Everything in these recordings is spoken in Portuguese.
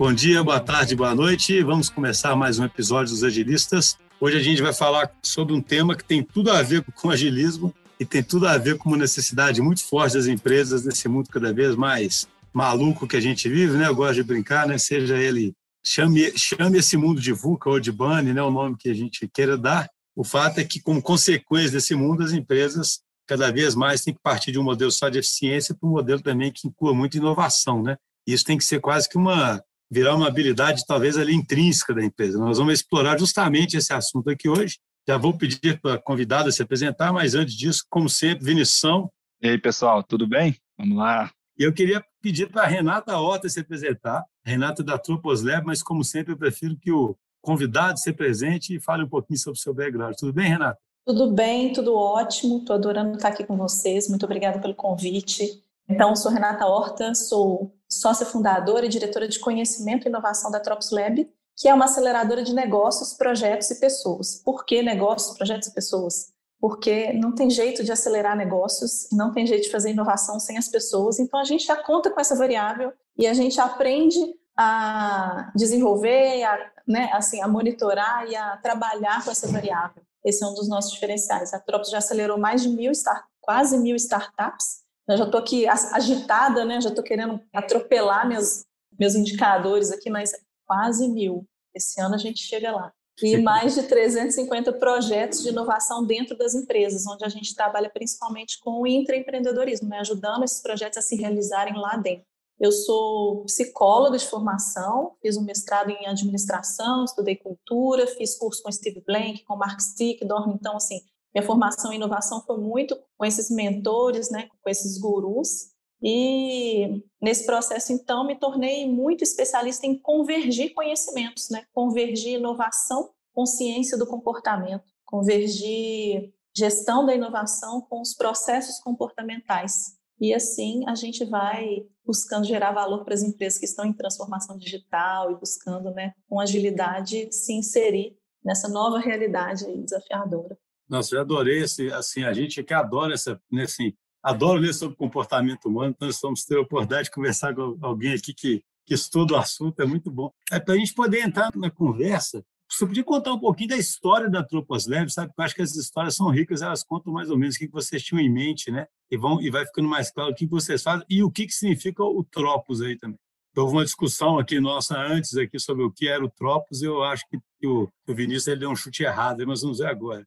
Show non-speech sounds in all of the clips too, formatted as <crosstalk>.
Bom dia, boa tarde, boa noite. Vamos começar mais um episódio dos Agilistas. Hoje a gente vai falar sobre um tema que tem tudo a ver com agilismo e tem tudo a ver com uma necessidade muito forte das empresas nesse mundo cada vez mais maluco que a gente vive, né? Eu gosto de brincar, né? Seja ele chame chame esse mundo de VUCA ou de BANI, né? O nome que a gente queira dar. O fato é que, como consequência desse mundo, as empresas cada vez mais têm que partir de um modelo só de eficiência para um modelo também que inclua muita inovação, né? Isso tem que ser quase que uma virar uma habilidade talvez ali intrínseca da empresa. Nós vamos explorar justamente esse assunto aqui hoje. Já vou pedir para a convidada se apresentar, mas antes disso, como sempre, Vinição. E aí, pessoal, tudo bem? Vamos lá. Eu queria pedir para a Renata Horta se apresentar. Renata da Tropos Lab, mas como sempre eu prefiro que o convidado se presente e fale um pouquinho sobre o seu background. Tudo bem, Renata? Tudo bem, tudo ótimo. Estou adorando estar aqui com vocês. Muito obrigada pelo convite. Então, sou Renata Horta, sou sócia fundadora e diretora de conhecimento e inovação da Tropos Lab, que é uma aceleradora de negócios, projetos e pessoas. Por que negócios, projetos e pessoas? Porque não tem jeito de acelerar negócios, não tem jeito de fazer inovação sem as pessoas. Então, a gente já conta com essa variável e a gente aprende a desenvolver, a, né, assim, a monitorar e a trabalhar com essa variável. Esse é um dos nossos diferenciais. A Tropos já acelerou mais de mil, quase mil startups eu já estou aqui agitada, né? Já estou querendo atropelar meus, meus indicadores aqui, mas quase mil. Esse ano a gente chega lá. E mais de 350 projetos de inovação dentro das empresas, onde a gente trabalha principalmente com o intraempreendedorismo, né? ajudando esses projetos a se realizarem lá dentro. Eu sou psicóloga de formação, fiz um mestrado em administração, estudei cultura, fiz curso com Steve Blank, com Mark Stick, Dorme, então, assim, minha formação em inovação foi muito com esses mentores, né, com esses gurus. E nesse processo, então, me tornei muito especialista em convergir conhecimentos, né? Convergir inovação com ciência do comportamento, convergir gestão da inovação com os processos comportamentais. E assim a gente vai buscando gerar valor para as empresas que estão em transformação digital e buscando, né, com agilidade, se inserir nessa nova realidade desafiadora. Nossa, eu adorei esse, assim, a gente que adora essa, né, assim, adora ler sobre comportamento humano, então nós vamos ter a oportunidade de conversar com alguém aqui que, que estuda o assunto, é muito bom. É para a gente poder entrar na conversa, você podia contar um pouquinho da história da Tropos Leve, sabe? Porque eu acho que as histórias são ricas, elas contam mais ou menos o que vocês tinham em mente, né? E, vão, e vai ficando mais claro o que vocês fazem e o que, que significa o Tropos aí também. Houve uma discussão aqui nossa antes aqui sobre o que era o Tropos e eu acho que o, o Vinícius ele deu um chute errado, mas vamos ver agora.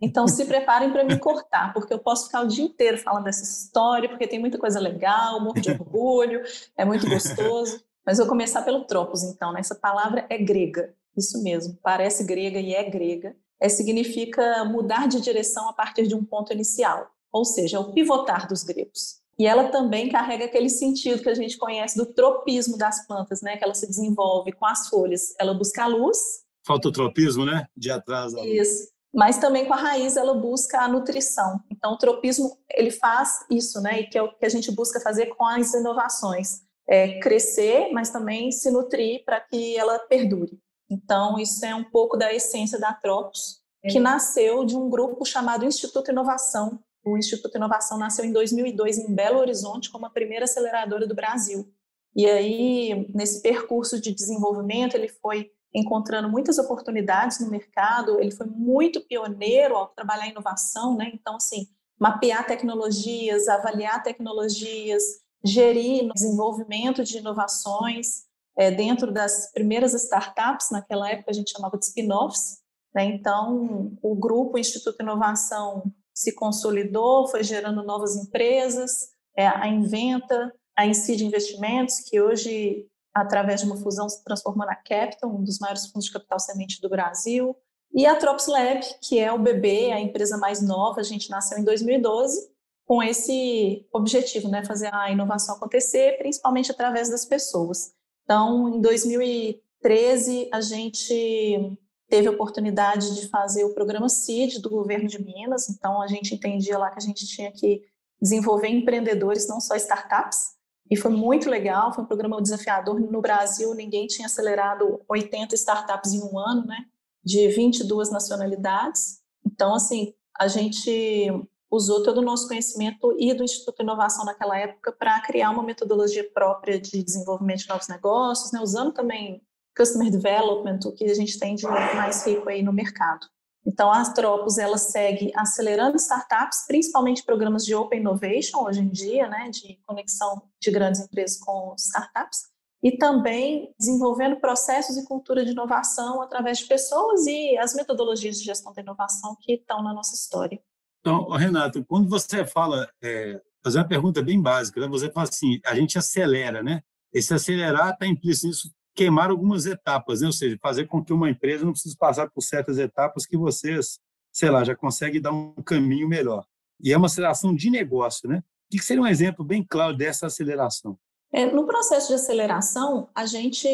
Então se preparem para me cortar, porque eu posso ficar o dia inteiro falando dessa história, porque tem muita coisa legal, morro de orgulho, é muito gostoso. Mas vou começar pelo tropos, então. Né? Essa palavra é grega, isso mesmo, parece grega e é grega. É, significa mudar de direção a partir de um ponto inicial, ou seja, é o pivotar dos gregos. E ela também carrega aquele sentido que a gente conhece do tropismo das plantas, né? Que ela se desenvolve com as folhas. Ela busca a luz. Falta o tropismo, né? De atrás. Isso mas também com a raiz ela busca a nutrição. Então o tropismo ele faz isso, né? E que é o que a gente busca fazer com as inovações, é crescer, mas também se nutrir para que ela perdure. Então isso é um pouco da essência da Tropos, que nasceu de um grupo chamado Instituto Inovação. O Instituto Inovação nasceu em 2002 em Belo Horizonte como a primeira aceleradora do Brasil. E aí, nesse percurso de desenvolvimento, ele foi encontrando muitas oportunidades no mercado, ele foi muito pioneiro ao trabalhar inovação, né? Então, assim, mapear tecnologias, avaliar tecnologias, gerir desenvolvimento de inovações é, dentro das primeiras startups, naquela época a gente chamava de spin-offs, né? Então, o grupo Instituto Inovação se consolidou, foi gerando novas empresas, é, a Inventa, a Incide Investimentos, que hoje através de uma fusão, se transformou na Capital, um dos maiores fundos de capital semente do Brasil. E a Trops Lab, que é o bebê, a empresa mais nova, a gente nasceu em 2012 com esse objetivo, né, fazer a inovação acontecer, principalmente através das pessoas. Então, em 2013, a gente teve a oportunidade de fazer o programa CID do governo de Minas, então a gente entendia lá que a gente tinha que desenvolver empreendedores, não só startups, e foi muito legal, foi um programa desafiador. No Brasil, ninguém tinha acelerado 80 startups em um ano, né? De 22 nacionalidades. Então, assim, a gente usou todo o nosso conhecimento e do Instituto de Inovação naquela época para criar uma metodologia própria de desenvolvimento de novos negócios, né, usando também Customer Development, o que a gente tem de mais rico aí no mercado. Então, a Tropos, ela segue acelerando startups, principalmente programas de Open Innovation, hoje em dia, né, de conexão de grandes empresas com startups, e também desenvolvendo processos e cultura de inovação através de pessoas e as metodologias de gestão da inovação que estão na nossa história. Então, Renato, quando você fala, é, fazer uma pergunta bem básica, né? você fala assim, a gente acelera, né? Esse acelerar está implícito nisso, queimar algumas etapas, né? ou seja, fazer com que uma empresa não precise passar por certas etapas que vocês, sei lá, já conseguem dar um caminho melhor. E é uma aceleração de negócio, né? O que seria um exemplo bem claro dessa aceleração? É, no processo de aceleração, a gente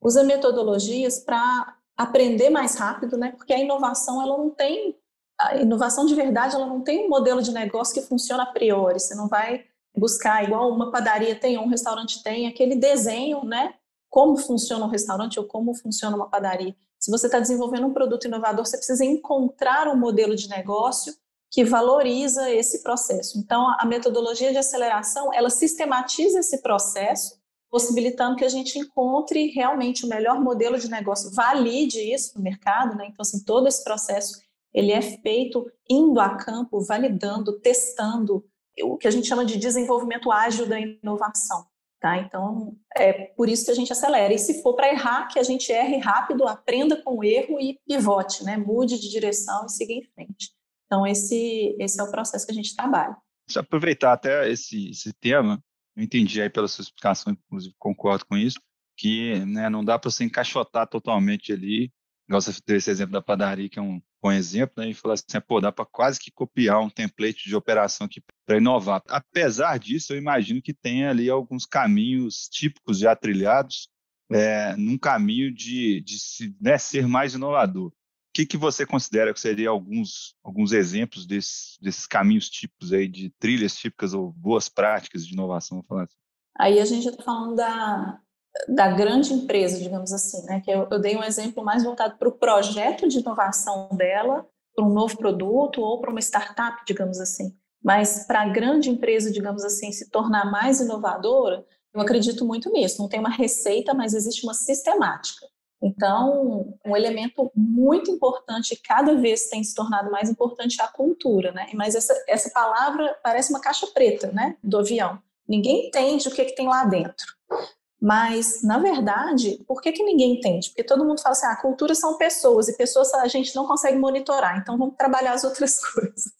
usa metodologias para aprender mais rápido, né? Porque a inovação ela não tem a inovação de verdade, ela não tem um modelo de negócio que funciona a priori. Você não vai buscar igual uma padaria tem, um restaurante tem, aquele desenho, né? Como funciona um restaurante ou como funciona uma padaria. Se você está desenvolvendo um produto inovador, você precisa encontrar um modelo de negócio que valoriza esse processo. Então, a metodologia de aceleração, ela sistematiza esse processo, possibilitando que a gente encontre realmente o melhor modelo de negócio, valide isso no mercado, né? Então, assim, todo esse processo, ele é feito indo a campo, validando, testando, o que a gente chama de desenvolvimento ágil da inovação. Tá? Então, é por isso que a gente acelera. E se for para errar, que a gente erre rápido, aprenda com o erro e pivote, né? mude de direção e siga em frente. Então, esse, esse é o processo que a gente trabalha. Se aproveitar até esse, esse tema, eu entendi aí pela sua explicação, inclusive concordo com isso, que né, não dá para você encaixotar totalmente ali, igual você deu esse exemplo da padaria, que é um bom exemplo, né, e falar assim, pô, dá para quase que copiar um template de operação aqui para inovar. Apesar disso, eu imagino que tenha ali alguns caminhos típicos já trilhados é, num caminho de, de se, né, ser mais inovador que, que você considera que seriam alguns, alguns exemplos desses, desses caminhos típicos aí, de trilhas típicas ou boas práticas de inovação? Vou falar assim. Aí a gente está falando da, da grande empresa, digamos assim, né? Que eu, eu dei um exemplo mais voltado para o projeto de inovação dela, para um novo produto ou para uma startup, digamos assim. Mas para a grande empresa, digamos assim, se tornar mais inovadora, eu acredito muito nisso. Não tem uma receita, mas existe uma sistemática. Então, um elemento muito importante, cada vez tem se tornado mais importante, é a cultura, né? Mas essa, essa palavra parece uma caixa preta, né, do avião. Ninguém entende o que, é que tem lá dentro. Mas, na verdade, por que, que ninguém entende? Porque todo mundo fala assim, ah, cultura são pessoas, e pessoas a gente não consegue monitorar, então vamos trabalhar as outras <laughs> coisas.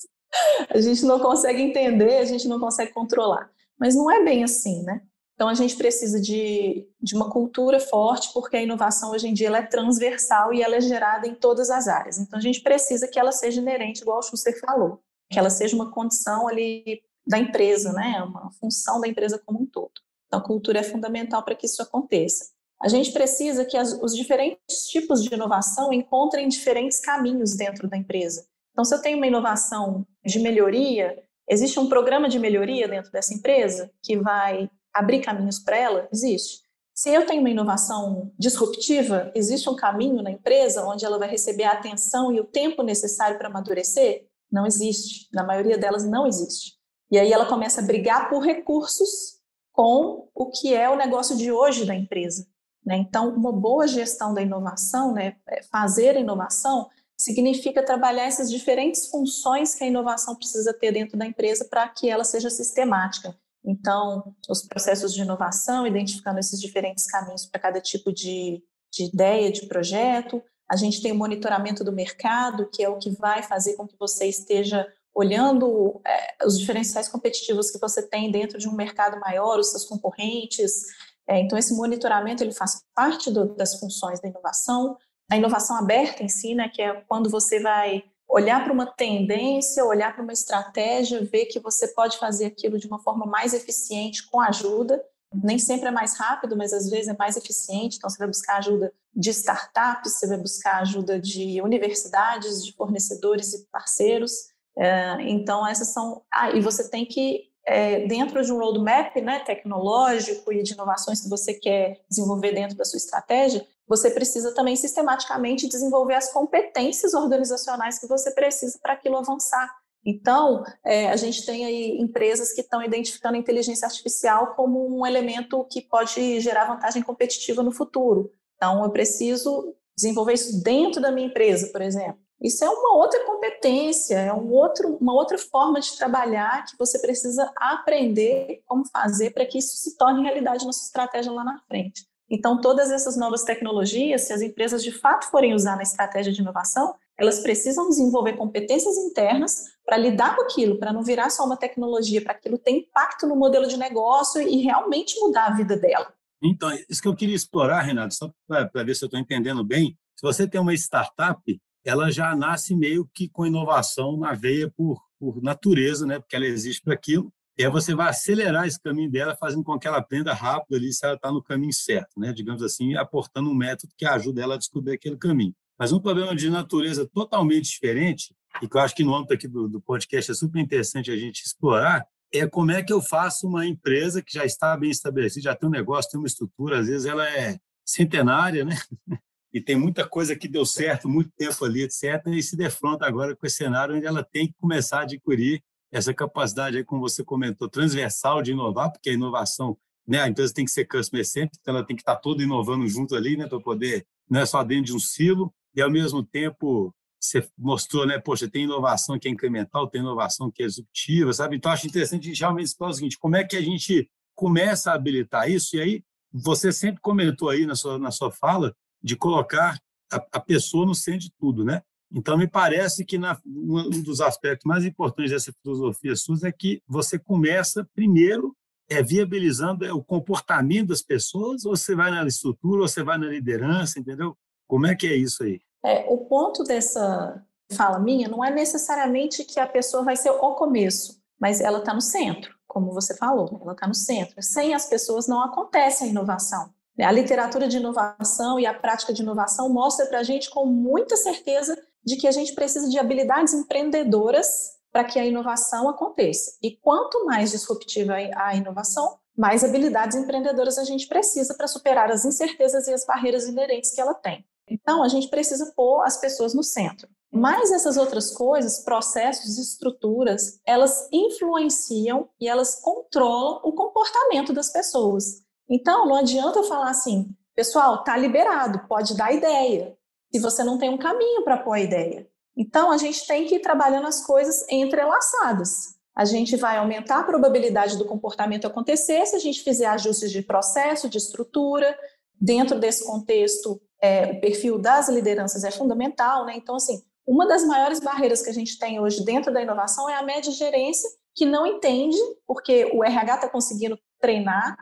A gente não consegue entender, a gente não consegue controlar. Mas não é bem assim, né? Então, a gente precisa de, de uma cultura forte, porque a inovação hoje em dia ela é transversal e ela é gerada em todas as áreas. Então, a gente precisa que ela seja inerente, igual o Schuster falou, que ela seja uma condição ali da empresa, né? uma função da empresa como um todo. Então, a cultura é fundamental para que isso aconteça. A gente precisa que as, os diferentes tipos de inovação encontrem diferentes caminhos dentro da empresa. Então, se eu tenho uma inovação de melhoria, existe um programa de melhoria dentro dessa empresa que vai abrir caminhos para ela? Existe. Se eu tenho uma inovação disruptiva, existe um caminho na empresa onde ela vai receber a atenção e o tempo necessário para amadurecer? Não existe. Na maioria delas, não existe. E aí ela começa a brigar por recursos com o que é o negócio de hoje da empresa. Né? Então, uma boa gestão da inovação, né, é, fazer inovação, significa trabalhar essas diferentes funções que a inovação precisa ter dentro da empresa para que ela seja sistemática. Então, os processos de inovação, identificando esses diferentes caminhos para cada tipo de, de ideia, de projeto. A gente tem o monitoramento do mercado, que é o que vai fazer com que você esteja olhando é, os diferenciais competitivos que você tem dentro de um mercado maior, os seus concorrentes. É, então, esse monitoramento ele faz parte do, das funções da inovação. A inovação aberta em si, né, que é quando você vai olhar para uma tendência, olhar para uma estratégia, ver que você pode fazer aquilo de uma forma mais eficiente com ajuda. Nem sempre é mais rápido, mas às vezes é mais eficiente. Então, você vai buscar ajuda de startups, você vai buscar ajuda de universidades, de fornecedores e parceiros. É, então, essas são. Ah, e você tem que, é, dentro de um roadmap né, tecnológico e de inovações que você quer desenvolver dentro da sua estratégia, você precisa também sistematicamente desenvolver as competências organizacionais que você precisa para aquilo avançar. Então, é, a gente tem aí empresas que estão identificando a inteligência artificial como um elemento que pode gerar vantagem competitiva no futuro. Então, eu preciso desenvolver isso dentro da minha empresa, por exemplo. Isso é uma outra competência, é um outro, uma outra forma de trabalhar que você precisa aprender como fazer para que isso se torne realidade na sua estratégia lá na frente. Então, todas essas novas tecnologias, se as empresas de fato forem usar na estratégia de inovação, elas precisam desenvolver competências internas para lidar com aquilo, para não virar só uma tecnologia, para aquilo ter impacto no modelo de negócio e realmente mudar a vida dela. Então, isso que eu queria explorar, Renato, só para ver se eu estou entendendo bem. Se você tem uma startup, ela já nasce meio que com inovação na veia por, por natureza, né? porque ela existe para aquilo. E aí você vai acelerar esse caminho dela, fazendo com que ela aprenda rápido ali se ela está no caminho certo, né? digamos assim, aportando um método que ajuda ela a descobrir aquele caminho. Mas um problema de natureza totalmente diferente, e que eu acho que no âmbito aqui do, do podcast é super interessante a gente explorar, é como é que eu faço uma empresa que já está bem estabelecida, já tem um negócio, tem uma estrutura, às vezes ela é centenária, né? <laughs> e tem muita coisa que deu certo muito tempo ali, etc., e se defronta agora com esse cenário onde ela tem que começar a adquirir essa capacidade, aí, como você comentou, transversal de inovar, porque a inovação, né, a empresa tem que ser customer centric, então ela tem que estar toda inovando junto ali, né, para poder, não é só dentro de um silo, e ao mesmo tempo você mostrou, né, poxa, tem inovação que é incremental, tem inovação que é executiva, sabe? Então, acho interessante a gente realmente explorar o seguinte, como é que a gente começa a habilitar isso? E aí, você sempre comentou aí na sua, na sua fala de colocar a, a pessoa no centro de tudo, né? Então, me parece que na, um dos aspectos mais importantes dessa filosofia SUS é que você começa primeiro é, viabilizando é, o comportamento das pessoas, ou você vai na estrutura, ou você vai na liderança, entendeu? Como é que é isso aí? É, o ponto dessa fala minha não é necessariamente que a pessoa vai ser o começo, mas ela está no centro, como você falou, ela está no centro. Sem as pessoas não acontece a inovação. A literatura de inovação e a prática de inovação mostra para a gente com muita certeza de que a gente precisa de habilidades empreendedoras para que a inovação aconteça. E quanto mais disruptiva a inovação, mais habilidades empreendedoras a gente precisa para superar as incertezas e as barreiras inerentes que ela tem. Então, a gente precisa pôr as pessoas no centro. Mas essas outras coisas, processos, estruturas, elas influenciam e elas controlam o comportamento das pessoas. Então, não adianta eu falar assim, pessoal, tá liberado, pode dar ideia, se você não tem um caminho para pôr a ideia. Então, a gente tem que ir trabalhando as coisas entrelaçadas. A gente vai aumentar a probabilidade do comportamento acontecer se a gente fizer ajustes de processo, de estrutura. Dentro desse contexto, é, o perfil das lideranças é fundamental, né? Então, assim, uma das maiores barreiras que a gente tem hoje dentro da inovação é a média gerência, que não entende, porque o RH está conseguindo treinar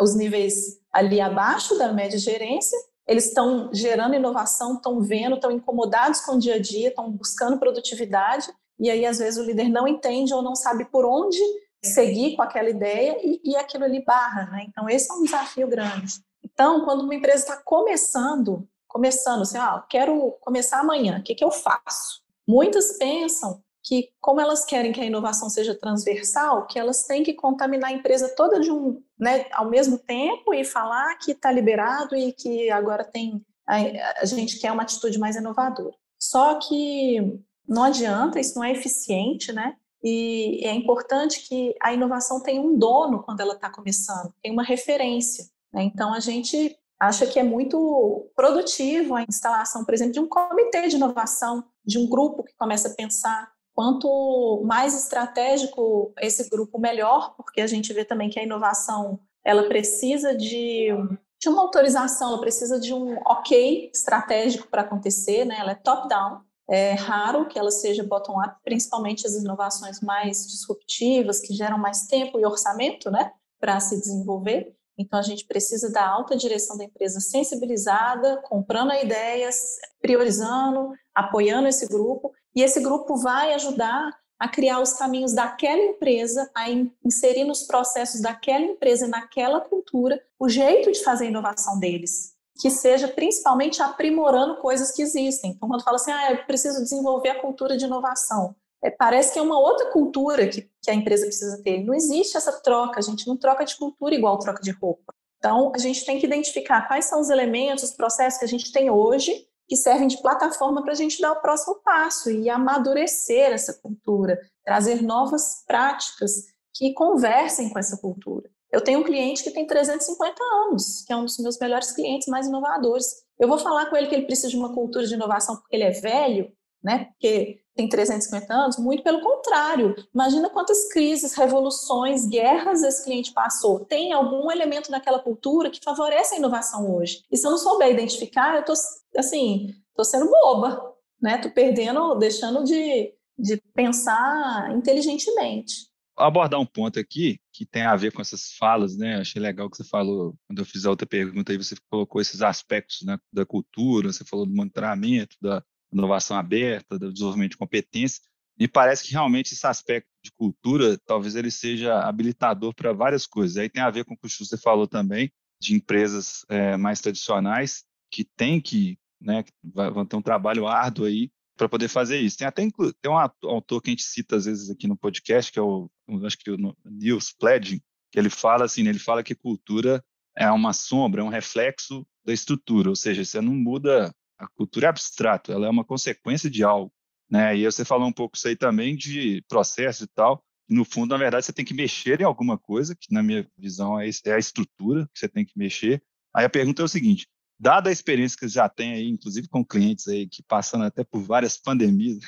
os níveis ali abaixo da média gerência, eles estão gerando inovação, estão vendo, estão incomodados com o dia a dia, estão buscando produtividade, e aí às vezes o líder não entende ou não sabe por onde seguir com aquela ideia e, e aquilo ali barra, né? Então esse é um desafio grande. Então, quando uma empresa está começando, começando assim, ah, quero começar amanhã, o que, que eu faço? Muitas pensam que, como elas querem que a inovação seja transversal, que elas têm que contaminar a empresa toda de um, né, ao mesmo tempo e falar que está liberado e que agora tem a, a gente quer uma atitude mais inovadora. Só que não adianta, isso não é eficiente, né? E é importante que a inovação tenha um dono quando ela está começando, tem uma referência. Né? Então a gente acha que é muito produtivo a instalação, por exemplo, de um comitê de inovação, de um grupo que começa a pensar Quanto mais estratégico esse grupo, melhor, porque a gente vê também que a inovação ela precisa de, de uma autorização, ela precisa de um ok estratégico para acontecer, né? ela é top-down. É raro que ela seja bottom-up, principalmente as inovações mais disruptivas, que geram mais tempo e orçamento né, para se desenvolver. Então, a gente precisa da alta direção da empresa sensibilizada, comprando ideias, priorizando, apoiando esse grupo e esse grupo vai ajudar a criar os caminhos daquela empresa, a inserir nos processos daquela empresa, naquela cultura, o jeito de fazer a inovação deles, que seja principalmente aprimorando coisas que existem. Então, quando fala assim, ah, eu preciso desenvolver a cultura de inovação, é, parece que é uma outra cultura que, que a empresa precisa ter. Não existe essa troca, a gente não troca de cultura igual troca de roupa. Então, a gente tem que identificar quais são os elementos, os processos que a gente tem hoje que servem de plataforma para a gente dar o próximo passo e amadurecer essa cultura. trazer novas práticas que conversem com essa cultura. Eu tenho um cliente que tem 350 anos, que é um dos meus melhores clientes mais inovadores. Eu vou falar com ele que ele precisa de uma cultura de inovação porque ele é velho, né? Porque tem 350 anos? Muito pelo contrário. Imagina quantas crises, revoluções, guerras esse cliente passou. Tem algum elemento naquela cultura que favorece a inovação hoje. E se eu não souber identificar, eu tô assim, sendo boba, né? Perdendo, deixando de, de pensar inteligentemente abordar um ponto aqui que tem a ver com essas falas, né? Achei legal que você falou, quando eu fiz a outra pergunta aí, você colocou esses aspectos né, da cultura, você falou do monitoramento, da inovação aberta, do desenvolvimento de competência, e parece que realmente esse aspecto de cultura, talvez ele seja habilitador para várias coisas. Aí tem a ver com o que você falou também, de empresas é, mais tradicionais, que tem que, né, vão ter um trabalho árduo aí para poder fazer isso. Tem até tem um autor que a gente cita às vezes aqui no podcast, que é o, acho que o Niels Pledging, que ele fala assim, né, ele fala que cultura é uma sombra, é um reflexo da estrutura, ou seja, você não muda a cultura é abstrato, ela é uma consequência de algo, né? E você falou um pouco isso aí também de processo e tal. No fundo, na verdade, você tem que mexer em alguma coisa, que na minha visão é, é a estrutura que você tem que mexer. Aí a pergunta é o seguinte: dada a experiência que você já tem aí, inclusive com clientes aí que passando até por várias pandemias,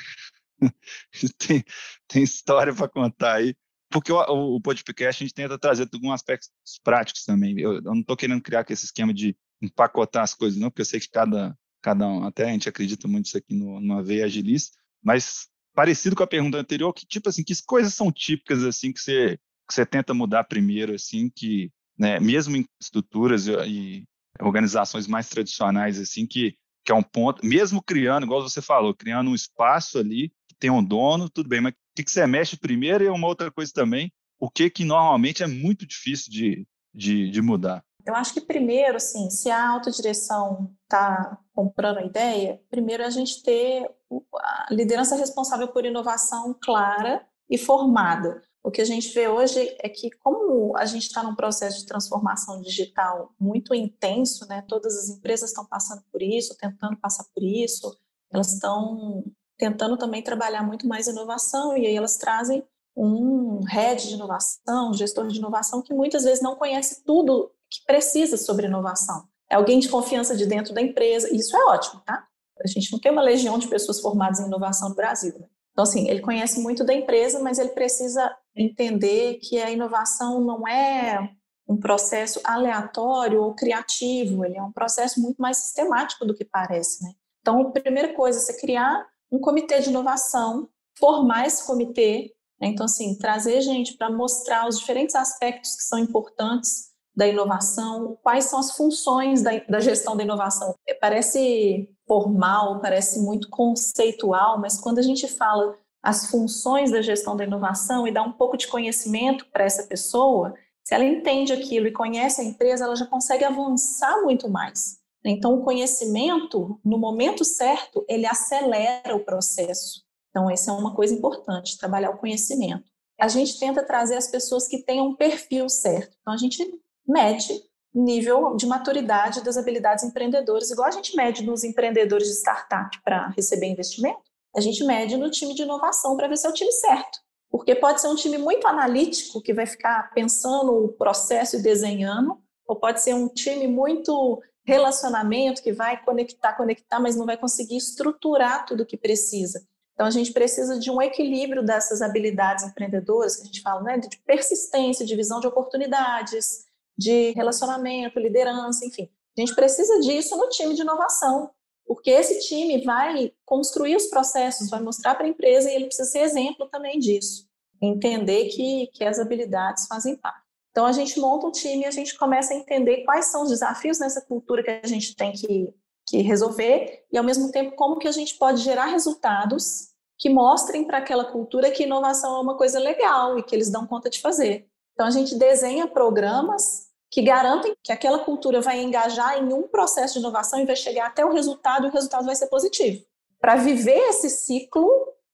<laughs> tem, tem história para contar aí. Porque o, o, podcast a gente tenta trazer alguns aspectos práticos também. Eu, eu não estou querendo criar esse esquema de empacotar as coisas, não, porque eu sei que cada, cada um, até a gente acredita muito isso aqui no, numa veia agilista, mas parecido com a pergunta anterior, que tipo assim, que coisas são típicas assim que você, que você tenta mudar primeiro, assim, que, né, mesmo em estruturas e, e organizações mais tradicionais, assim, que, que é um ponto, mesmo criando, igual você falou, criando um espaço ali, que tem um dono, tudo bem, mas o que, que você mexe primeiro e uma outra coisa também, o que que normalmente é muito difícil de, de, de mudar? Eu acho que primeiro, assim, se a autodireção está comprando a ideia, primeiro a gente ter a liderança responsável por inovação clara e formada. O que a gente vê hoje é que, como a gente está num processo de transformação digital muito intenso, né, todas as empresas estão passando por isso, tentando passar por isso, elas estão tentando também trabalhar muito mais inovação, e aí elas trazem um head de inovação, um gestor de inovação, que muitas vezes não conhece tudo que precisa sobre inovação. É alguém de confiança de dentro da empresa, isso é ótimo, tá? A gente não tem uma legião de pessoas formadas em inovação no Brasil. Né? Então, assim, ele conhece muito da empresa, mas ele precisa entender que a inovação não é um processo aleatório ou criativo, ele é um processo muito mais sistemático do que parece, né? Então, a primeira coisa é você criar um comitê de inovação, formar esse comitê, né? então, assim, trazer gente para mostrar os diferentes aspectos que são importantes da inovação, quais são as funções da, da gestão da inovação. Parece formal, parece muito conceitual, mas quando a gente fala as funções da gestão da inovação e dá um pouco de conhecimento para essa pessoa, se ela entende aquilo e conhece a empresa, ela já consegue avançar muito mais. Então, o conhecimento, no momento certo, ele acelera o processo. Então, essa é uma coisa importante, trabalhar o conhecimento. A gente tenta trazer as pessoas que tenham um perfil certo. Então, a gente mede nível de maturidade das habilidades empreendedoras, igual a gente mede nos empreendedores de startup para receber investimento, a gente mede no time de inovação para ver se é o time certo. Porque pode ser um time muito analítico, que vai ficar pensando o processo e desenhando, ou pode ser um time muito relacionamento, que vai conectar, conectar, mas não vai conseguir estruturar tudo o que precisa. Então, a gente precisa de um equilíbrio dessas habilidades empreendedoras, que a gente fala, né, de persistência, de visão de oportunidades, de relacionamento, liderança, enfim. A gente precisa disso no time de inovação, porque esse time vai construir os processos, vai mostrar para a empresa e ele precisa ser exemplo também disso. Entender que, que as habilidades fazem parte. Então, a gente monta um time e a gente começa a entender quais são os desafios nessa cultura que a gente tem que, que resolver e, ao mesmo tempo, como que a gente pode gerar resultados que mostrem para aquela cultura que inovação é uma coisa legal e que eles dão conta de fazer. Então, a gente desenha programas que garantem que aquela cultura vai engajar em um processo de inovação e vai chegar até o resultado e o resultado vai ser positivo. Para viver esse ciclo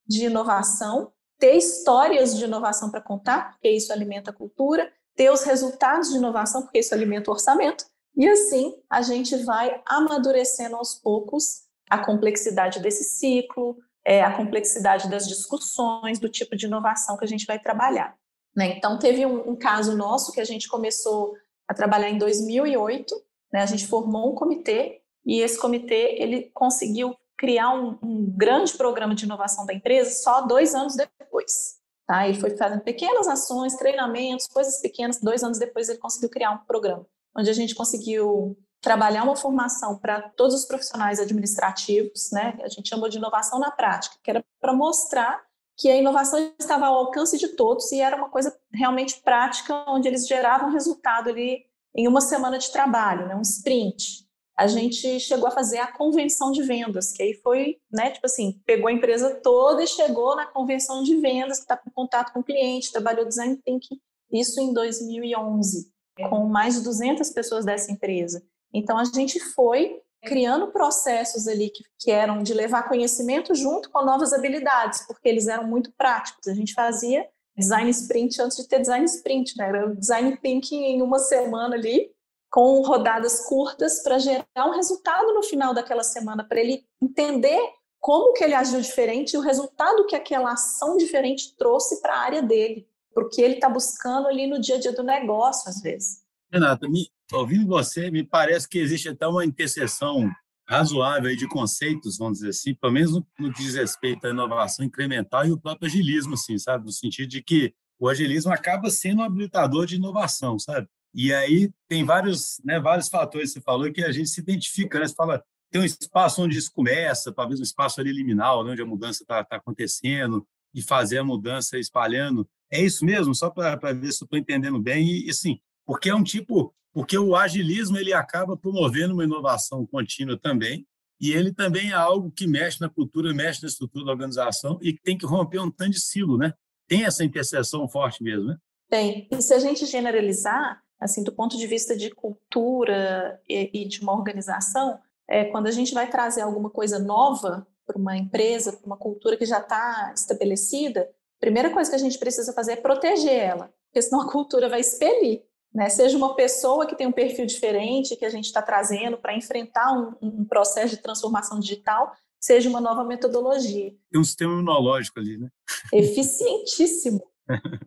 de inovação, ter histórias de inovação para contar, porque isso alimenta a cultura, ter os resultados de inovação, porque isso alimenta o orçamento, e assim a gente vai amadurecendo aos poucos a complexidade desse ciclo, é, a complexidade das discussões, do tipo de inovação que a gente vai trabalhar. Né? Então, teve um, um, caso nosso que a gente começou a trabalhar em 2008, né? a gente formou um comitê e esse comitê ele conseguiu criar um, um grande programa de inovação da empresa só dois anos depois. Tá? Ele foi fazendo pequenas ações, treinamentos, coisas pequenas. Dois anos depois ele conseguiu criar um programa onde a gente conseguiu trabalhar uma formação para todos os profissionais administrativos, né? A gente chamou de inovação na prática, que era para mostrar que a inovação estava ao alcance de todos e era uma coisa realmente prática, onde eles geravam resultado ali em uma semana de trabalho, né? Um sprint. A gente chegou a fazer a convenção de vendas, que aí foi, né, tipo assim, pegou a empresa toda e chegou na convenção de vendas, que está com contato com o cliente, trabalhou design thinking, isso em 2011, com mais de 200 pessoas dessa empresa. Então, a gente foi criando processos ali que, que eram de levar conhecimento junto com novas habilidades, porque eles eram muito práticos. A gente fazia design sprint antes de ter design sprint, né? Era design thinking em uma semana ali, com rodadas curtas para gerar um resultado no final daquela semana, para ele entender como que ele agiu diferente e o resultado que aquela ação diferente trouxe para a área dele, porque ele está buscando ali no dia a dia do negócio, às vezes. Renata, me, ouvindo você, me parece que existe até uma interseção razoável de conceitos, vamos dizer assim, pelo menos no, no que diz respeito à inovação incremental e o próprio agilismo, assim, sabe? No sentido de que o agilismo acaba sendo um habilitador de inovação, sabe? E aí tem vários, né, vários fatores que você falou que a gente se identifica, né? Você fala, tem um espaço onde isso começa, talvez um espaço ali liminal, né, onde a mudança está tá acontecendo, e fazer a mudança espalhando. É isso mesmo? Só para ver se eu estou entendendo bem. E, assim, porque é um tipo, porque o agilismo ele acaba promovendo uma inovação contínua também, e ele também é algo que mexe na cultura, mexe na estrutura da organização e que tem que romper um tanto de silo, né? Tem essa interseção forte mesmo, né? Tem. E se a gente generalizar, assim, do ponto de vista de cultura e, e de uma organização, é, quando a gente vai trazer alguma coisa nova para uma empresa, para uma cultura que já está estabelecida, a primeira coisa que a gente precisa fazer é proteger ela, porque senão a cultura vai expelir. Né? Seja uma pessoa que tem um perfil diferente que a gente está trazendo para enfrentar um, um, processo de transformação digital, seja uma nova metodologia. Tem um sistema imunológico ali, né? <laughs> Eficientíssimo.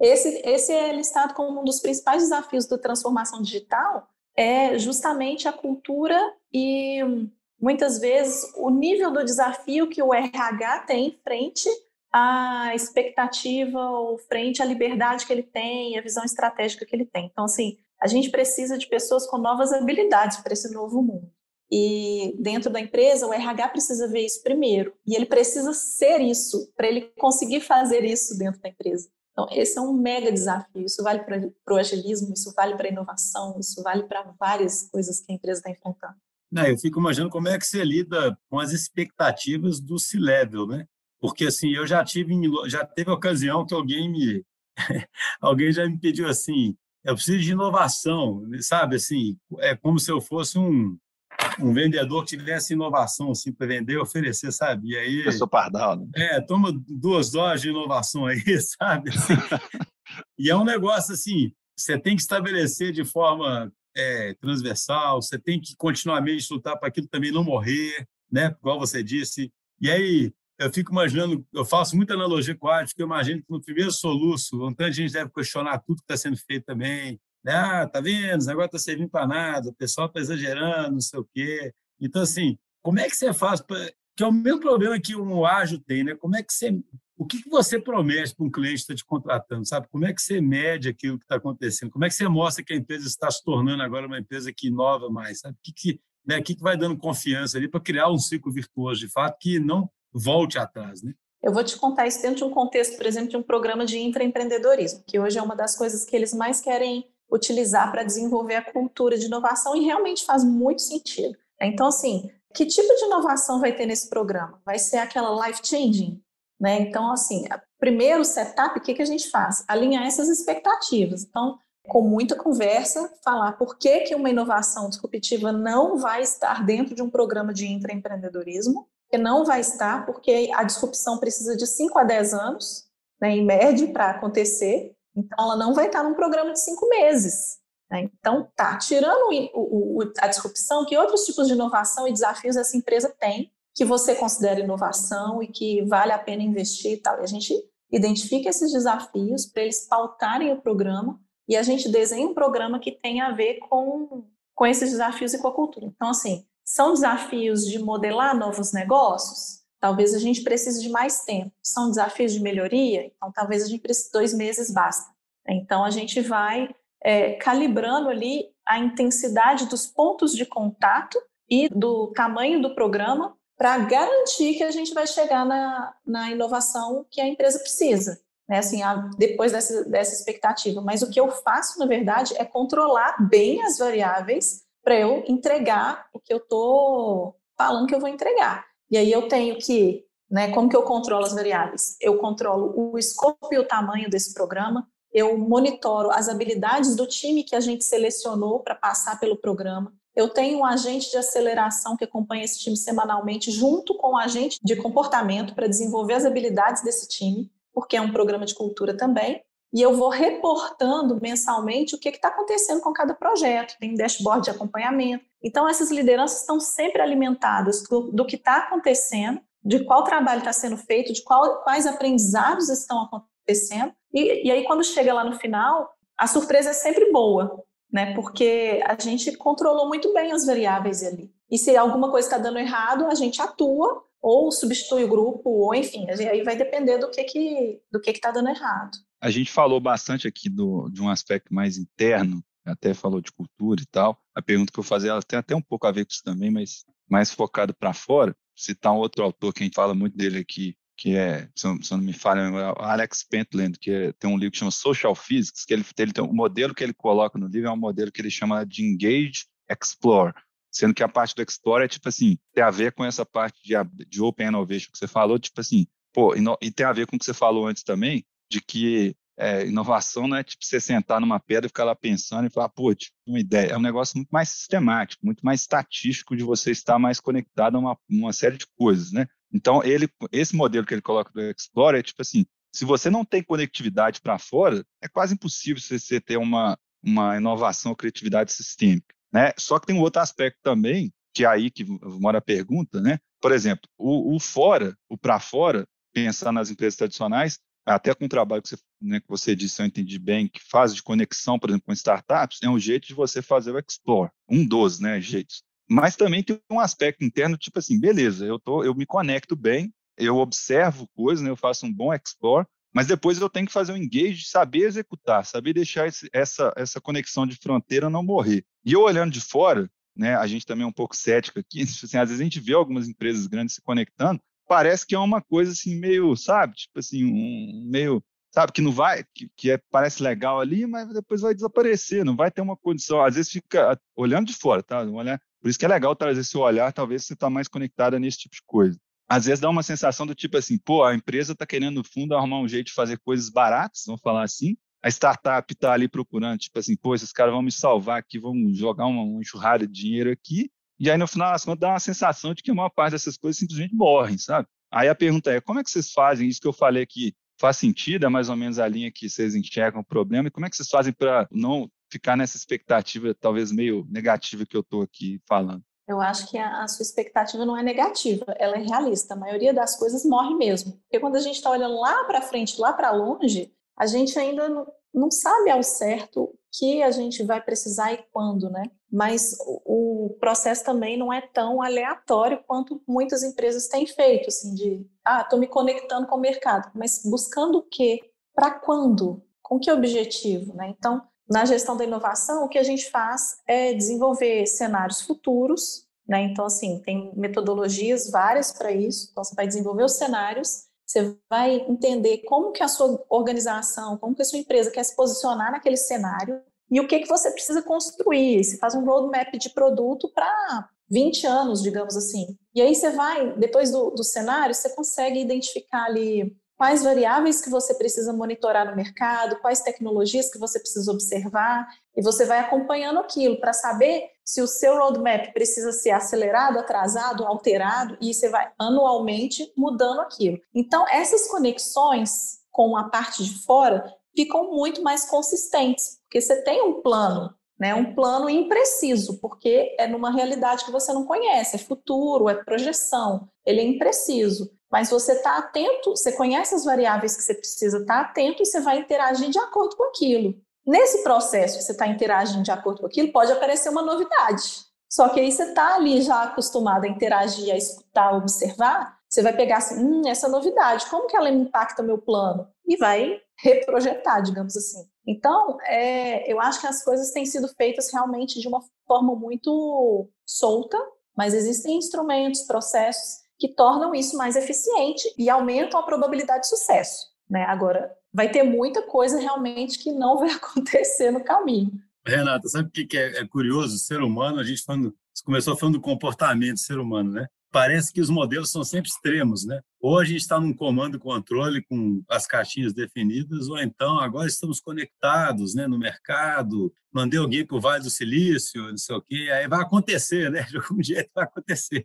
esse, esse é listado como um dos principais desafios da transformação digital, é justamente a cultura e muitas vezes o nível do desafio que o RH tem frente à expectativa ou frente à liberdade que ele tem, a visão estratégica que ele tem. Então, assim, a gente precisa de pessoas com novas habilidades para esse novo mundo. E dentro da empresa, o RH precisa ver isso primeiro. E ele precisa ser isso para ele conseguir fazer isso dentro da empresa. Então, esse é um mega desafio. Isso vale para o agilismo, isso vale para a inovação, isso vale para várias coisas que a empresa está enfrentando. Não, eu fico imaginando como é que você lida com as expectativas do C-level, né? Porque assim, eu já tive já teve ocasião que alguém me <laughs> alguém já me pediu assim, eu preciso de inovação, sabe assim, é como se eu fosse um um vendedor que tivesse inovação assim para vender oferecer, sabe? E aí Eu sou pardal, né? É, toma duas doses de inovação aí, <laughs> sabe? Assim, e é um negócio assim, você tem que estabelecer de forma é, transversal, você tem que continuamente lutar para aquilo também não morrer, né? Igual você disse. E aí, eu fico imaginando, eu faço muita analogia com a arte, porque eu imagino que no primeiro soluço, um tanto de gente deve questionar tudo que está sendo feito também. Né? Ah, tá vendo? Esse negócio está servindo para nada, o pessoal está exagerando, não sei o quê. Então, assim, como é que você faz? Pra... Que é o mesmo problema que um ágil tem, né? Como é que você o que, que você promete para um cliente que está te contratando, sabe? Como é que você mede aquilo que está acontecendo? Como é que você mostra que a empresa está se tornando agora uma empresa que inova mais, sabe? O que, que, né, que, que vai dando confiança ali para criar um ciclo virtuoso de fato que não volte atrás, né? Eu vou te contar isso dentro de um contexto, por exemplo, de um programa de intraempreendedorismo, que hoje é uma das coisas que eles mais querem utilizar para desenvolver a cultura de inovação e realmente faz muito sentido. Então, assim, que tipo de inovação vai ter nesse programa? Vai ser aquela life changing? Né? Então, assim, primeiro setup, o que, que a gente faz? Alinhar essas expectativas. Então, com muita conversa, falar por que, que uma inovação disruptiva não vai estar dentro de um programa de intraempreendedorismo, não vai estar porque a disrupção precisa de 5 a 10 anos, né, em média, para acontecer. Então, ela não vai estar num programa de cinco meses. Né? Então, tá, tirando o, o, a disrupção, que outros tipos de inovação e desafios essa empresa tem que você considera inovação e que vale a pena investir e tal. E a gente identifica esses desafios para eles pautarem o programa e a gente desenha um programa que tem a ver com, com esses desafios e com a cultura. Então, assim, são desafios de modelar novos negócios? Talvez a gente precise de mais tempo. São desafios de melhoria? Então, talvez a gente precise dois meses basta. Então, a gente vai é, calibrando ali a intensidade dos pontos de contato e do tamanho do programa para garantir que a gente vai chegar na, na inovação que a empresa precisa, né? Assim, a, depois dessa, dessa expectativa. Mas o que eu faço, na verdade, é controlar bem as variáveis para eu entregar o que eu estou falando que eu vou entregar. E aí eu tenho que, né, como que eu controlo as variáveis? Eu controlo o escopo e o tamanho desse programa, eu monitoro as habilidades do time que a gente selecionou para passar pelo programa, eu tenho um agente de aceleração que acompanha esse time semanalmente, junto com o agente de comportamento, para desenvolver as habilidades desse time, porque é um programa de cultura também. E eu vou reportando mensalmente o que está acontecendo com cada projeto. Tem dashboard de acompanhamento. Então, essas lideranças estão sempre alimentadas do, do que está acontecendo, de qual trabalho está sendo feito, de qual, quais aprendizados estão acontecendo. E, e aí, quando chega lá no final, a surpresa é sempre boa, né? Porque a gente controlou muito bem as variáveis ali. E se alguma coisa está dando errado, a gente atua ou substitui o grupo, ou enfim, aí vai depender do que que do que está dando errado. A gente falou bastante aqui do, de um aspecto mais interno, até falou de cultura e tal. A pergunta que eu fazer, ela tem até um pouco a ver com isso também, mas mais focado para fora. Citar um outro autor que a gente fala muito dele aqui, que é, se eu, não me falha, é Alex Pentland, que é, tem um livro que chama Social Physics, que ele, ele tem um modelo que ele coloca no livro é um modelo que ele chama de Engage Explore, sendo que a parte do Explore é tipo assim, tem a ver com essa parte de, de Open Innovation que você falou, tipo assim, pô, e, no, e tem a ver com o que você falou antes também, de que é, inovação não é tipo você sentar numa pedra e ficar lá pensando e falar, pô, tipo, uma ideia. É um negócio muito mais sistemático, muito mais estatístico de você estar mais conectado a uma, uma série de coisas, né? Então, ele, esse modelo que ele coloca do Explorer é tipo assim, se você não tem conectividade para fora, é quase impossível você ter uma, uma inovação ou criatividade sistêmica. Né? Só que tem um outro aspecto também, que é aí que mora a pergunta, né? Por exemplo, o, o fora, o para fora, pensar nas empresas tradicionais, até com o trabalho que você, né, que você disse, eu entendi bem, que faz de conexão, por exemplo, com startups, é um jeito de você fazer o explore, um dos né, jeitos. Mas também tem um aspecto interno, tipo assim, beleza, eu, tô, eu me conecto bem, eu observo coisas, né, eu faço um bom explore, mas depois eu tenho que fazer um engage, saber executar, saber deixar esse, essa, essa conexão de fronteira não morrer. E eu olhando de fora, né, a gente também é um pouco cético aqui, <laughs> tipo assim, às vezes a gente vê algumas empresas grandes se conectando, parece que é uma coisa assim meio, sabe, tipo assim, um meio, sabe, que não vai, que, que é, parece legal ali, mas depois vai desaparecer, não vai ter uma condição, às vezes fica olhando de fora, tá? Olhar por isso que é legal trazer seu olhar, talvez você está mais conectada nesse tipo de coisa. Às vezes dá uma sensação do tipo assim, pô, a empresa está querendo, no fundo, arrumar um jeito de fazer coisas baratas, vamos falar assim. A startup está ali procurando, tipo assim, pô, esses caras vão me salvar aqui, vão jogar uma, uma enxurrada de dinheiro aqui. E aí, no final das contas, dá uma sensação de que a maior parte dessas coisas simplesmente morrem, sabe? Aí a pergunta é, como é que vocês fazem isso que eu falei aqui? Faz sentido? É mais ou menos a linha que vocês enxergam o problema? E como é que vocês fazem para não ficar nessa expectativa talvez meio negativa que eu estou aqui falando. Eu acho que a, a, sua expectativa não é negativa, ela é realista. A maioria das coisas morre mesmo. Porque quando a gente está olhando lá para frente, lá para longe, a gente ainda não, não, sabe ao certo que a gente vai precisar e quando, né? Mas o, o processo também não é tão aleatório quanto muitas empresas têm feito, assim, de, ah, estou me conectando com o mercado, mas buscando o quê? Para quando? Com que objetivo, né? Então, na gestão da inovação, o que a gente faz é desenvolver cenários futuros, né? Então, assim, tem metodologias várias para isso. Então, você vai desenvolver os cenários, você vai entender como que a sua organização, como que a sua empresa quer se posicionar naquele cenário e o que que você precisa construir. Você faz um roadmap de produto para 20 anos, digamos assim. E aí você vai, depois do, do cenário, você consegue identificar ali quais variáveis que você precisa monitorar no mercado, quais tecnologias que você precisa observar, e você vai acompanhando aquilo para saber se o seu roadmap precisa ser acelerado, atrasado, alterado, e você vai anualmente mudando aquilo. Então, essas conexões com a parte de fora ficam muito mais consistentes, porque você tem um plano né? Um plano impreciso, porque é numa realidade que você não conhece, é futuro, é projeção, ele é impreciso. Mas você está atento, você conhece as variáveis que você precisa estar tá atento e você vai interagir de acordo com aquilo. Nesse processo você está interagindo de acordo com aquilo, pode aparecer uma novidade. Só que aí você está ali já acostumado a interagir, a escutar, a observar, você vai pegar assim, hum, essa novidade, como que ela impacta o meu plano? E vai reprojetar, digamos assim. Então, é, eu acho que as coisas têm sido feitas realmente de uma forma muito solta, mas existem instrumentos, processos que tornam isso mais eficiente e aumentam a probabilidade de sucesso. Né? Agora, vai ter muita coisa realmente que não <laughs> vai acontecer no caminho. Renata, sabe o que é, é curioso? O ser humano, a gente falando, começou falando do comportamento do ser humano, né? Parece que os modelos são sempre extremos, né? Ou a gente está num comando controle com as caixinhas definidas, ou então agora estamos conectados né, no mercado, mandei alguém para o Vale do Silício, não sei o quê, aí vai acontecer, né? <laughs> De algum jeito vai acontecer.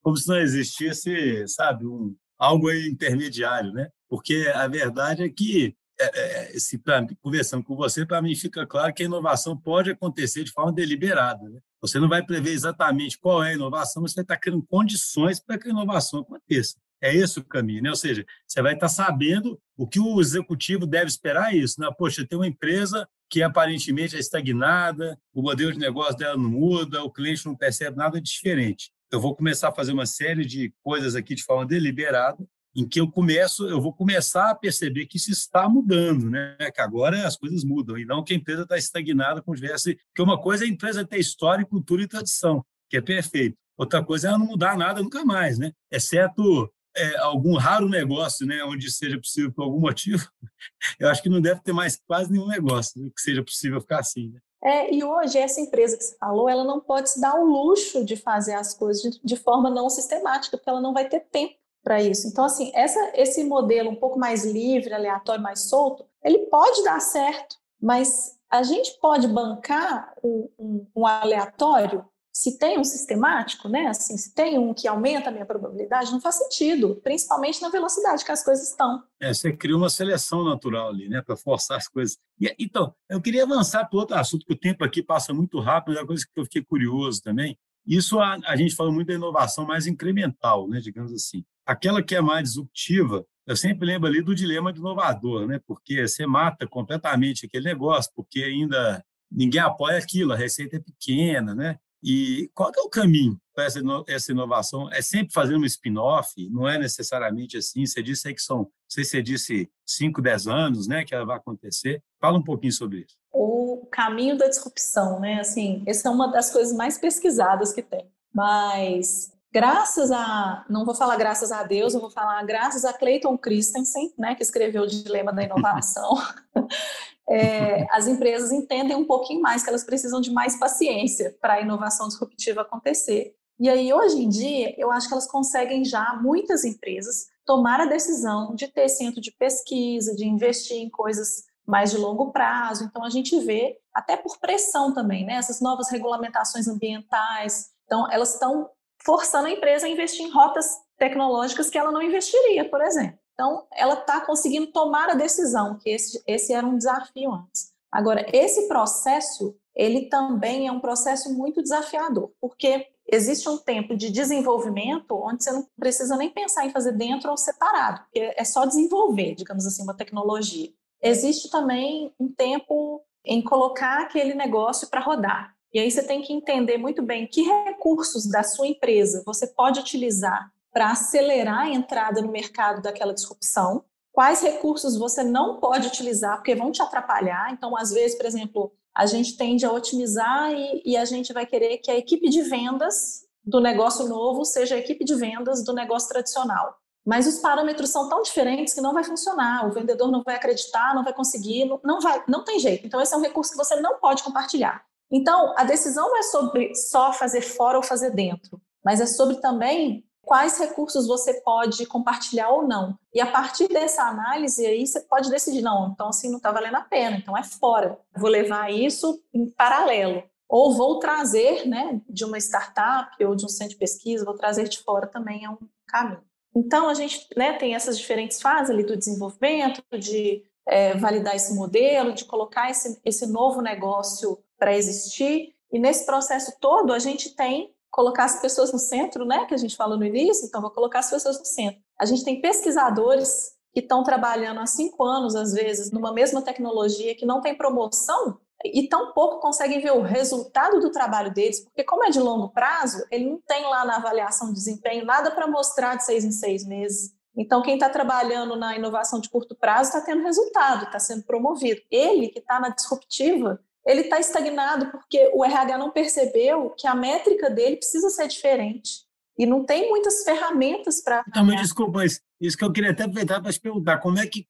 Como se não existisse, sabe, um, algo intermediário, né? Porque a verdade é que é, é, se pra, conversando com você, para mim fica claro que a inovação pode acontecer de forma deliberada. Né? Você não vai prever exatamente qual é a inovação, mas você vai estar criando condições para que a inovação aconteça. É esse o caminho, né? Ou seja, você vai estar sabendo o que o executivo deve esperar é isso, né? Poxa, tem uma empresa que aparentemente é estagnada, o modelo de negócio dela não muda, o cliente não percebe nada diferente. Eu vou começar a fazer uma série de coisas aqui de forma deliberada em que eu começo, eu vou começar a perceber que isso está mudando, né? Que agora as coisas mudam e não que a empresa está estagnada com diversas. Porque uma coisa é a empresa ter história, cultura e tradição, que é perfeito. Outra coisa é ela não mudar nada nunca mais, né? Exceto é, algum raro negócio, né, onde seja possível por algum motivo. <laughs> Eu acho que não deve ter mais quase nenhum negócio né, que seja possível ficar assim. Né? É, e hoje essa empresa que você falou, ela não pode se dar o luxo de fazer as coisas de, de forma não sistemática, porque ela não vai ter tempo para isso. Então, assim, essa, esse modelo um pouco mais livre, aleatório, mais solto, ele pode dar certo, mas a gente pode bancar um, um, um aleatório se tem um sistemático, né? Assim, se tem um que aumenta a minha probabilidade, não faz sentido, principalmente na velocidade que as coisas estão. É, você cria uma seleção natural ali, né, para forçar as coisas. E, então, eu queria avançar para outro assunto, porque o tempo aqui passa muito rápido, é uma coisa que eu fiquei curioso também. Isso a, a gente fala muito da inovação mais incremental, né, digamos assim. Aquela que é mais disruptiva, eu sempre lembro ali do dilema do inovador, né? Porque você mata completamente aquele negócio, porque ainda ninguém apoia aquilo, a receita é pequena, né? E qual é o caminho para essa inovação? É sempre fazendo um spin-off? Não é necessariamente assim? Você disse aí que são, não sei se você disse 5, 10 anos, né, que ela vai acontecer. Fala um pouquinho sobre isso. O caminho da disrupção, né? Assim, essa é uma das coisas mais pesquisadas que tem. Mas graças a, não vou falar graças a Deus, eu vou falar graças a Clayton Christensen, né, que escreveu o Dilema da Inovação, <laughs> é, as empresas entendem um pouquinho mais que elas precisam de mais paciência para a inovação disruptiva acontecer. E aí, hoje em dia, eu acho que elas conseguem já, muitas empresas, tomar a decisão de ter centro de pesquisa, de investir em coisas mais de longo prazo. Então, a gente vê, até por pressão também, né, essas novas regulamentações ambientais. Então, elas estão forçando a empresa a investir em rotas tecnológicas que ela não investiria, por exemplo. Então, ela está conseguindo tomar a decisão, que esse, esse era um desafio antes. Agora, esse processo, ele também é um processo muito desafiador, porque existe um tempo de desenvolvimento onde você não precisa nem pensar em fazer dentro ou separado, porque é só desenvolver, digamos assim, uma tecnologia. Existe também um tempo em colocar aquele negócio para rodar. E aí você tem que entender muito bem que recursos da sua empresa você pode utilizar para acelerar a entrada no mercado daquela disrupção, quais recursos você não pode utilizar porque vão te atrapalhar. Então, às vezes, por exemplo, a gente tende a otimizar e, e a gente vai querer que a equipe de vendas do negócio novo seja a equipe de vendas do negócio tradicional. Mas os parâmetros são tão diferentes que não vai funcionar, o vendedor não vai acreditar, não vai conseguir, não vai, não tem jeito. Então esse é um recurso que você não pode compartilhar. Então, a decisão não é sobre só fazer fora ou fazer dentro, mas é sobre também quais recursos você pode compartilhar ou não. E a partir dessa análise aí, você pode decidir, não, então assim não está valendo a pena, então é fora. Vou levar isso em paralelo. Ou vou trazer, né, de uma startup ou de um centro de pesquisa, vou trazer de fora também é um caminho. Então, a gente né, tem essas diferentes fases ali do desenvolvimento, de é, validar esse modelo, de colocar esse, esse novo negócio para existir. E nesse processo todo, a gente tem colocar as pessoas no centro, né, que a gente falou no início, então vou colocar as pessoas no centro. A gente tem pesquisadores que estão trabalhando há cinco anos, às vezes, numa mesma tecnologia que não tem promoção e tão pouco conseguem ver o resultado do trabalho deles, porque como é de longo prazo, ele não tem lá na avaliação de desempenho nada para mostrar de seis em seis meses. Então, quem está trabalhando na inovação de curto prazo está tendo resultado, está sendo promovido. Ele, que está na disruptiva, ele está estagnado porque o RH não percebeu que a métrica dele precisa ser diferente. E não tem muitas ferramentas para. Então, me desculpa, mas isso que eu queria até aproveitar para te perguntar: como é que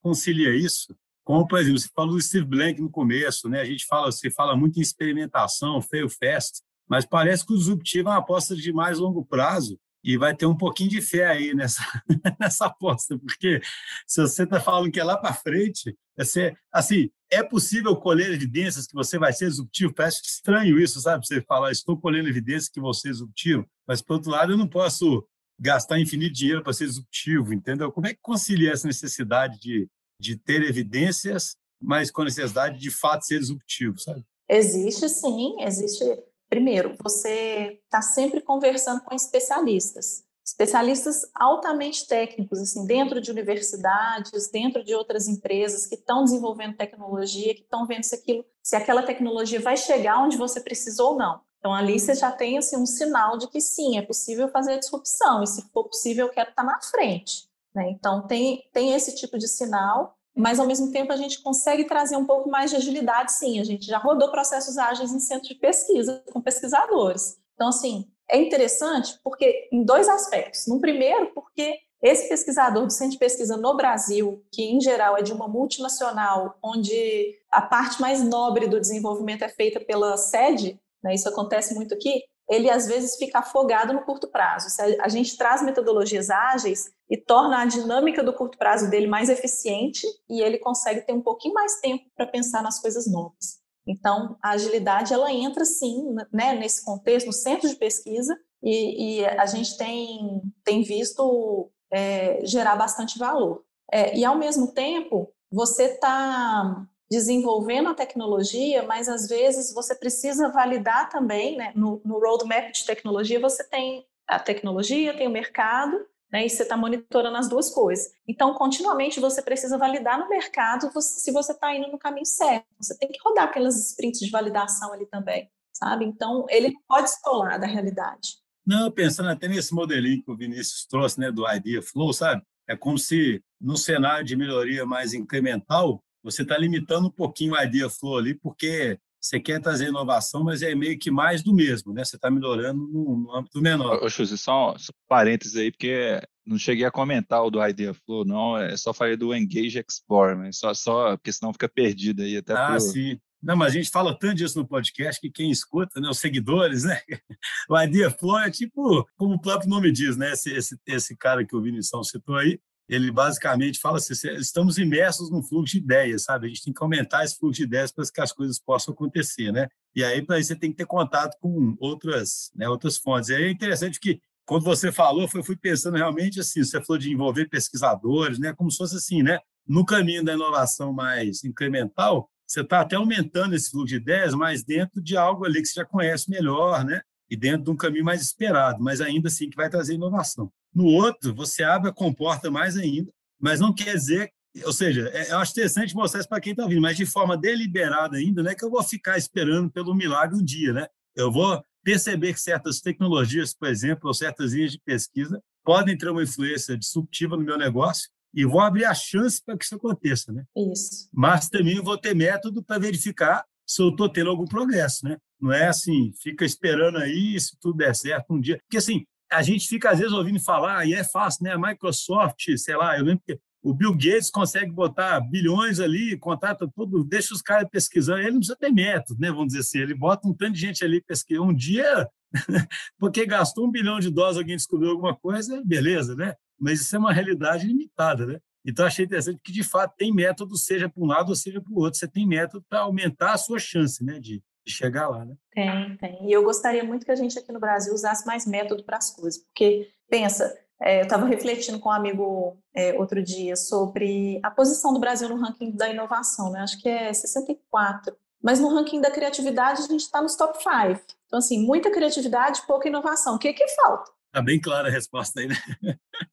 concilia isso? Como, por exemplo, você falou do Steve Blank no começo, né? A gente fala, você fala muito em experimentação, fail fast, mas parece que o disruptivo é uma aposta de mais longo prazo e vai ter um pouquinho de fé aí nessa, <laughs> nessa aposta, porque se você está falando que é lá para frente, é ser, assim, é possível colher evidências que você vai ser executivo? Parece estranho isso, sabe? Você falar, estou colhendo evidências que você é executivo, mas, por outro lado, eu não posso gastar infinito dinheiro para ser executivo, entendeu? Como é que concilia essa necessidade de, de ter evidências, mas com a necessidade de, de fato, ser executivo, sabe? Existe sim, existe Primeiro, você está sempre conversando com especialistas, especialistas altamente técnicos, assim, dentro de universidades, dentro de outras empresas que estão desenvolvendo tecnologia, que estão vendo se aquilo, se aquela tecnologia vai chegar onde você precisa ou não. Então ali você já tem assim um sinal de que sim, é possível fazer a disrupção e se for possível eu quero estar na frente. Né? Então tem tem esse tipo de sinal mas ao mesmo tempo a gente consegue trazer um pouco mais de agilidade, sim. A gente já rodou processos ágeis em centro de pesquisa com pesquisadores. Então, assim, é interessante porque em dois aspectos. No primeiro, porque esse pesquisador do centro de pesquisa no Brasil, que em geral é de uma multinacional, onde a parte mais nobre do desenvolvimento é feita pela sede, né, isso acontece muito aqui, ele às vezes fica afogado no curto prazo. Se a gente traz metodologias ágeis e torna a dinâmica do curto prazo dele mais eficiente e ele consegue ter um pouquinho mais tempo para pensar nas coisas novas. Então, a agilidade ela entra sim, né, nesse contexto, no centro de pesquisa e, e a gente tem, tem visto é, gerar bastante valor. É, e ao mesmo tempo, você está desenvolvendo a tecnologia, mas às vezes você precisa validar também, né? no, no roadmap de tecnologia você tem a tecnologia, tem o mercado, né? E você está monitorando as duas coisas. Então, continuamente você precisa validar no mercado se você está indo no caminho certo. Você tem que rodar aquelas sprints de validação ali também, sabe? Então, ele pode escolar da realidade. Não, pensando até nesse modelinho que o Vinícius trouxe, né, do Idea Flow, sabe? É como se no cenário de melhoria mais incremental, você está limitando um pouquinho a idea flow ali, porque você quer trazer inovação, mas é meio que mais do mesmo, né? Você está melhorando no, no, âmbito menor. Ô, Xuzi, só, só parênteses aí, porque não cheguei a comentar o do Idea Flow, não, é só falei do Engage Explore, mas só, só porque senão fica perdido aí até Ah, pro... sim. Não, mas a gente fala tanto disso no podcast que quem escuta, né, os seguidores, né? <laughs> O Idea Flow é tipo, como o próprio nome diz, né? Esse, esse, esse cara que o Vinição citou aí, ele basicamente fala assim: estamos imersos num fluxo de ideias, sabe? A gente tem que aumentar esse fluxo de ideias para que as coisas possam acontecer, né? E aí, para isso, você tem que ter contato com outras, né, outras fontes. E aí é interessante que, quando você falou, eu fui pensando realmente assim: você falou de envolver pesquisadores, né? Como se fosse assim, né? No caminho da inovação mais incremental, você está até aumentando esse fluxo de ideias, mas dentro de algo ali que você já conhece melhor, né? E dentro de um caminho mais esperado, mas ainda assim que vai trazer inovação. No outro, você abre a comporta mais ainda, mas não quer dizer, ou seja, é, eu acho interessante mostrar isso para quem está ouvindo, mas de forma deliberada ainda, não é que eu vou ficar esperando pelo milagre um dia, né? Eu vou perceber que certas tecnologias, por exemplo, ou certas linhas de pesquisa podem ter uma influência disruptiva no meu negócio e vou abrir a chance para que isso aconteça, né? Isso. Mas também vou ter método para verificar se eu estou tendo algum progresso, né? Não é assim, fica esperando aí se tudo der certo um dia. Porque, assim, a gente fica às vezes ouvindo falar, e é fácil, né? A Microsoft, sei lá, eu lembro que o Bill Gates consegue botar bilhões ali, contrata tudo, deixa os caras pesquisando, ele não precisa ter método, né? Vamos dizer assim, ele bota um tanto de gente ali pesquisando. Um dia, <laughs> porque gastou um bilhão de dólares, alguém descobriu alguma coisa, beleza, né? Mas isso é uma realidade limitada, né? Então, achei interessante que, de fato, tem método, seja para um lado ou seja para o outro. Você tem método para aumentar a sua chance né, de, de chegar lá, né? Tem, tem. E eu gostaria muito que a gente aqui no Brasil usasse mais método para as coisas, porque, pensa, é, eu estava refletindo com um amigo é, outro dia sobre a posição do Brasil no ranking da inovação, né? Acho que é 64 mas no ranking da criatividade a gente está nos top 5. Então, assim, muita criatividade, pouca inovação. O que, que falta? Está bem clara a resposta aí, né?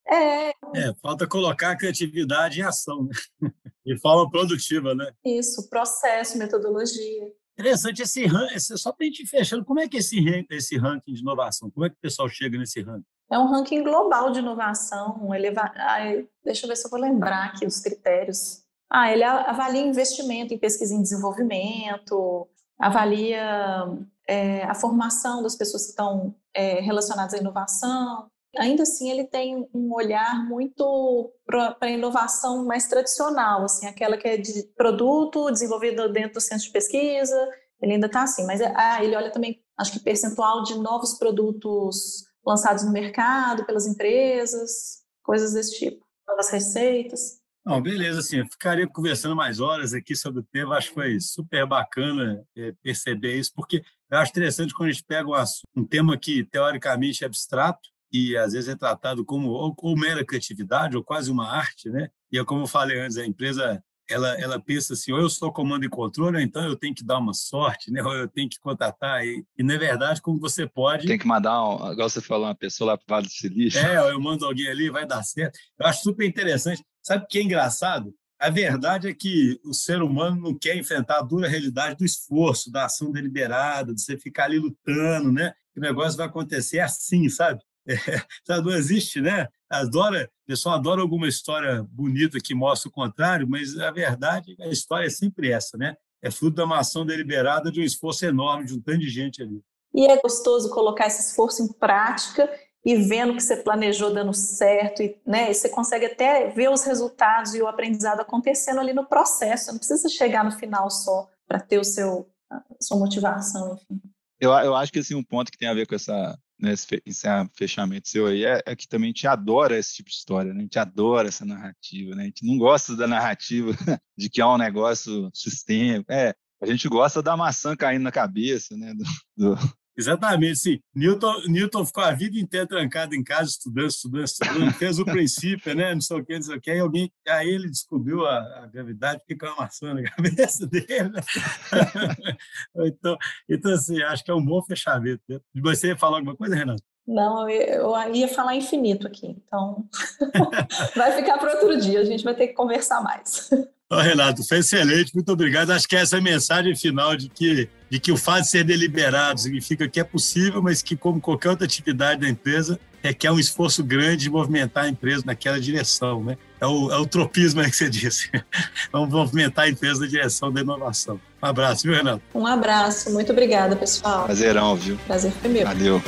É. é. Falta colocar a criatividade em ação, né? De <laughs> forma produtiva, né? Isso, processo, metodologia. Interessante esse ranking, só para a gente fechando, como é que é esse, esse ranking de inovação, como é que o pessoal chega nesse ranking? É um ranking global de inovação. Ele ah, deixa eu ver se eu vou lembrar aqui os critérios. Ah, ele avalia investimento em pesquisa e desenvolvimento, avalia é, a formação das pessoas que estão é, relacionadas à inovação. Ainda assim, ele tem um olhar muito para a inovação mais tradicional, assim, aquela que é de produto desenvolvido dentro do centro de pesquisa. Ele ainda está assim, mas ah, ele olha também, acho que percentual de novos produtos lançados no mercado pelas empresas, coisas desse tipo, novas receitas. Não, beleza, assim, eu ficaria conversando mais horas aqui sobre o tema, acho que foi super bacana é, perceber isso, porque eu acho interessante quando a gente pega um, um tema que teoricamente é abstrato e às vezes é tratado como ou, ou mera criatividade ou quase uma arte, né? E é como eu falei antes, a empresa ela, ela pensa assim, ou eu sou comando e controle, ou então eu tenho que dar uma sorte, né? ou eu tenho que contratar. E, e na verdade, como você pode... Tem que mandar, um, agora você falou, uma pessoa lá para o Vale do Silício. É, eu mando alguém ali, vai dar certo. Eu acho super interessante. Sabe o que é engraçado? A verdade é que o ser humano não quer enfrentar a dura realidade do esforço, da ação deliberada, de você ficar ali lutando, né? Que o negócio vai acontecer assim, sabe? <laughs> É, não existe, né? Adora, o pessoal adora alguma história bonita que mostra o contrário, mas a verdade, a história é sempre essa, né? É fruto de uma ação deliberada, de um esforço enorme, de um tanto de gente ali. E é gostoso colocar esse esforço em prática e vendo que você planejou dando certo, e, né, e você consegue até ver os resultados e o aprendizado acontecendo ali no processo, não precisa chegar no final só para ter o seu, a sua motivação, enfim. Eu, eu acho que assim, um ponto que tem a ver com essa, né, esse, fechamento seu aí é, é, que também a gente adora esse tipo de história, né? a gente adora essa narrativa, né? a gente não gosta da narrativa <laughs> de que há um negócio sistêmico, é, a gente gosta da maçã caindo na cabeça, né? Do, do, Exatamente, sim. Newton, Newton ficou a vida inteira trancado em casa, estudando, estudando, estudando, fez o princípio, né? Não sei o que, não sei o que. Aí, alguém, aí ele descobriu a, a gravidade, fica uma maçã na <laughs> cabeça dele. Né? <laughs> então, então, assim, acho que é um bom fechamento. Né? Você ia falar alguma coisa, Renato? Não, eu ia falar infinito aqui, então <laughs> vai ficar para outro dia, a gente vai ter que conversar mais. Oh, Renato, foi excelente, muito obrigado. Acho que essa é a mensagem final de que, de que o fato de ser deliberado significa que é possível, mas que, como qualquer outra atividade da empresa, requer um esforço grande de movimentar a empresa naquela direção. Né? É, o, é o tropismo que você disse. <laughs> Vamos movimentar a empresa na direção da inovação. Um abraço, viu, Renato? Um abraço, muito obrigada, pessoal. Prazerão, viu? Prazer foi meu. Valeu.